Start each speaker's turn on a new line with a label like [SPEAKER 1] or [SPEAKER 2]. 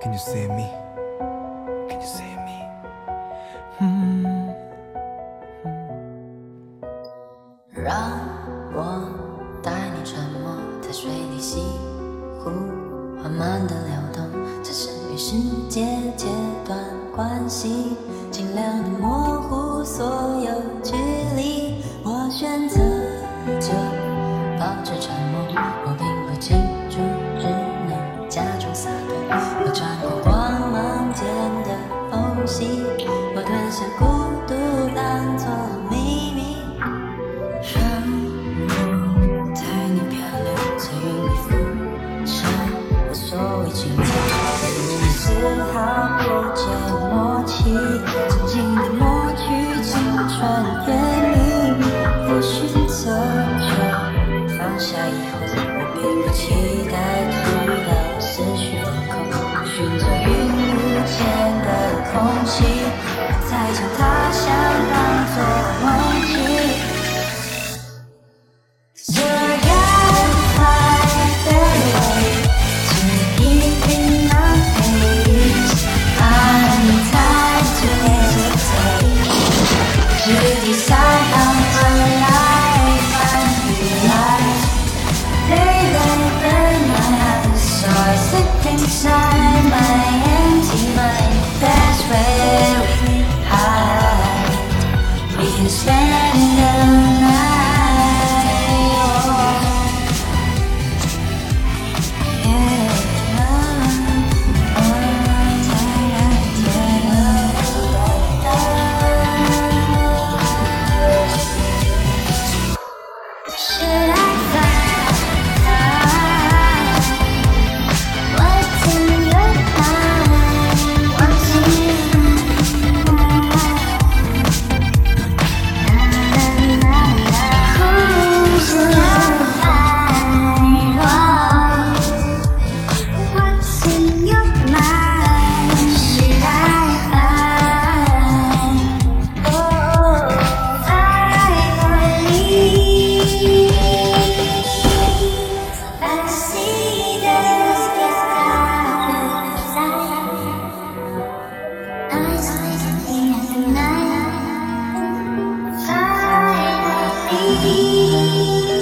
[SPEAKER 1] can you see me can you see me 嗯嗯，
[SPEAKER 2] 让我带你沉默在水里西湖，缓慢的流动，置身与世界阶段关系，尽量的模糊。期待触到思绪风，寻找云雾间的空气，它。inside my empty mind. That's where we hide. We can stand. see.